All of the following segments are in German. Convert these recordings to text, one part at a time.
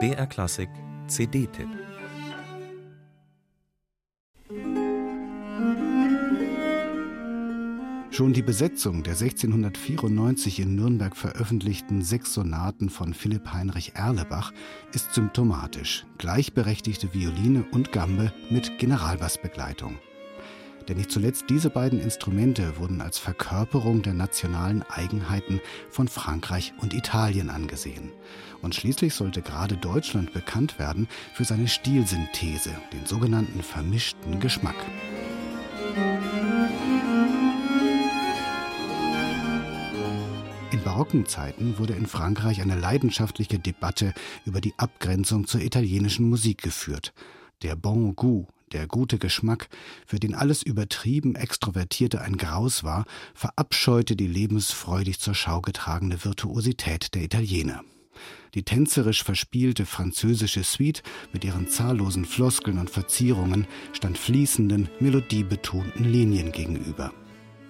BR Klassik CD-Tipp Schon die Besetzung der 1694 in Nürnberg veröffentlichten sechs Sonaten von Philipp Heinrich Erlebach ist symptomatisch. Gleichberechtigte Violine und Gambe mit Generalbassbegleitung. Denn nicht zuletzt diese beiden Instrumente wurden als Verkörperung der nationalen Eigenheiten von Frankreich und Italien angesehen. Und schließlich sollte gerade Deutschland bekannt werden für seine Stilsynthese, den sogenannten vermischten Geschmack. In barocken Zeiten wurde in Frankreich eine leidenschaftliche Debatte über die Abgrenzung zur italienischen Musik geführt. Der Bon Goût, der gute Geschmack, für den alles übertrieben Extrovertierte ein Graus war, verabscheute die lebensfreudig zur Schau getragene Virtuosität der Italiener. Die tänzerisch verspielte französische Suite mit ihren zahllosen Floskeln und Verzierungen stand fließenden, melodiebetonten Linien gegenüber.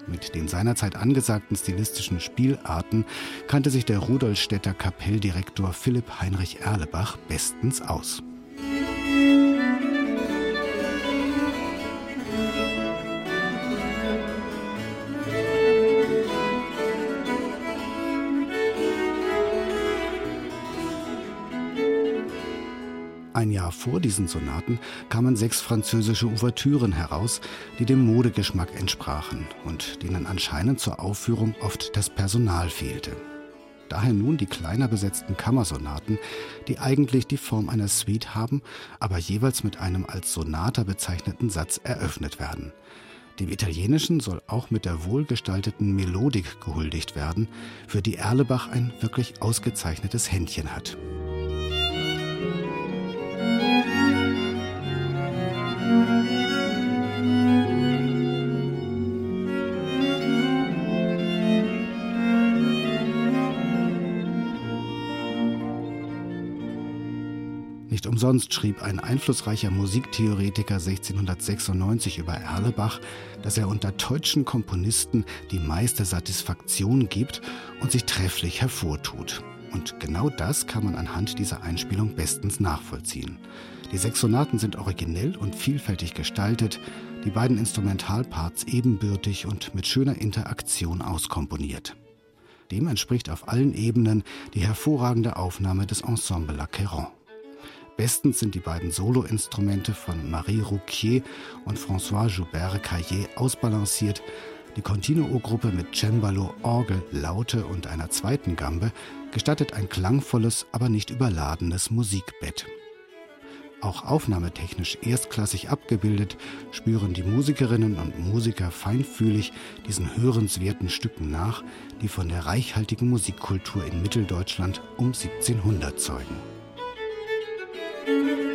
Mit den seinerzeit angesagten stilistischen Spielarten kannte sich der Rudolstädter Kapelldirektor Philipp Heinrich Erlebach bestens aus. Ein Jahr vor diesen Sonaten kamen sechs französische Ouvertüren heraus, die dem Modegeschmack entsprachen und denen anscheinend zur Aufführung oft das Personal fehlte. Daher nun die kleiner besetzten Kammersonaten, die eigentlich die Form einer Suite haben, aber jeweils mit einem als Sonata bezeichneten Satz eröffnet werden. Dem Italienischen soll auch mit der wohlgestalteten Melodik gehuldigt werden, für die Erlebach ein wirklich ausgezeichnetes Händchen hat. Nicht umsonst schrieb ein einflussreicher Musiktheoretiker 1696 über Erlebach, dass er unter deutschen Komponisten die meiste Satisfaktion gibt und sich trefflich hervortut. Und genau das kann man anhand dieser Einspielung bestens nachvollziehen. Die sechs Sonaten sind originell und vielfältig gestaltet, die beiden Instrumentalparts ebenbürtig und mit schöner Interaktion auskomponiert. Dem entspricht auf allen Ebenen die hervorragende Aufnahme des Ensemble La Queyron. Bestens sind die beiden Soloinstrumente von Marie Rouquier und François Joubert Caillé ausbalanciert, die Continuo-Gruppe mit Cembalo, Orgel, Laute und einer zweiten Gambe gestattet ein klangvolles, aber nicht überladenes Musikbett. Auch aufnahmetechnisch erstklassig abgebildet, spüren die Musikerinnen und Musiker feinfühlig diesen hörenswerten Stücken nach, die von der reichhaltigen Musikkultur in Mitteldeutschland um 1700 zeugen. Música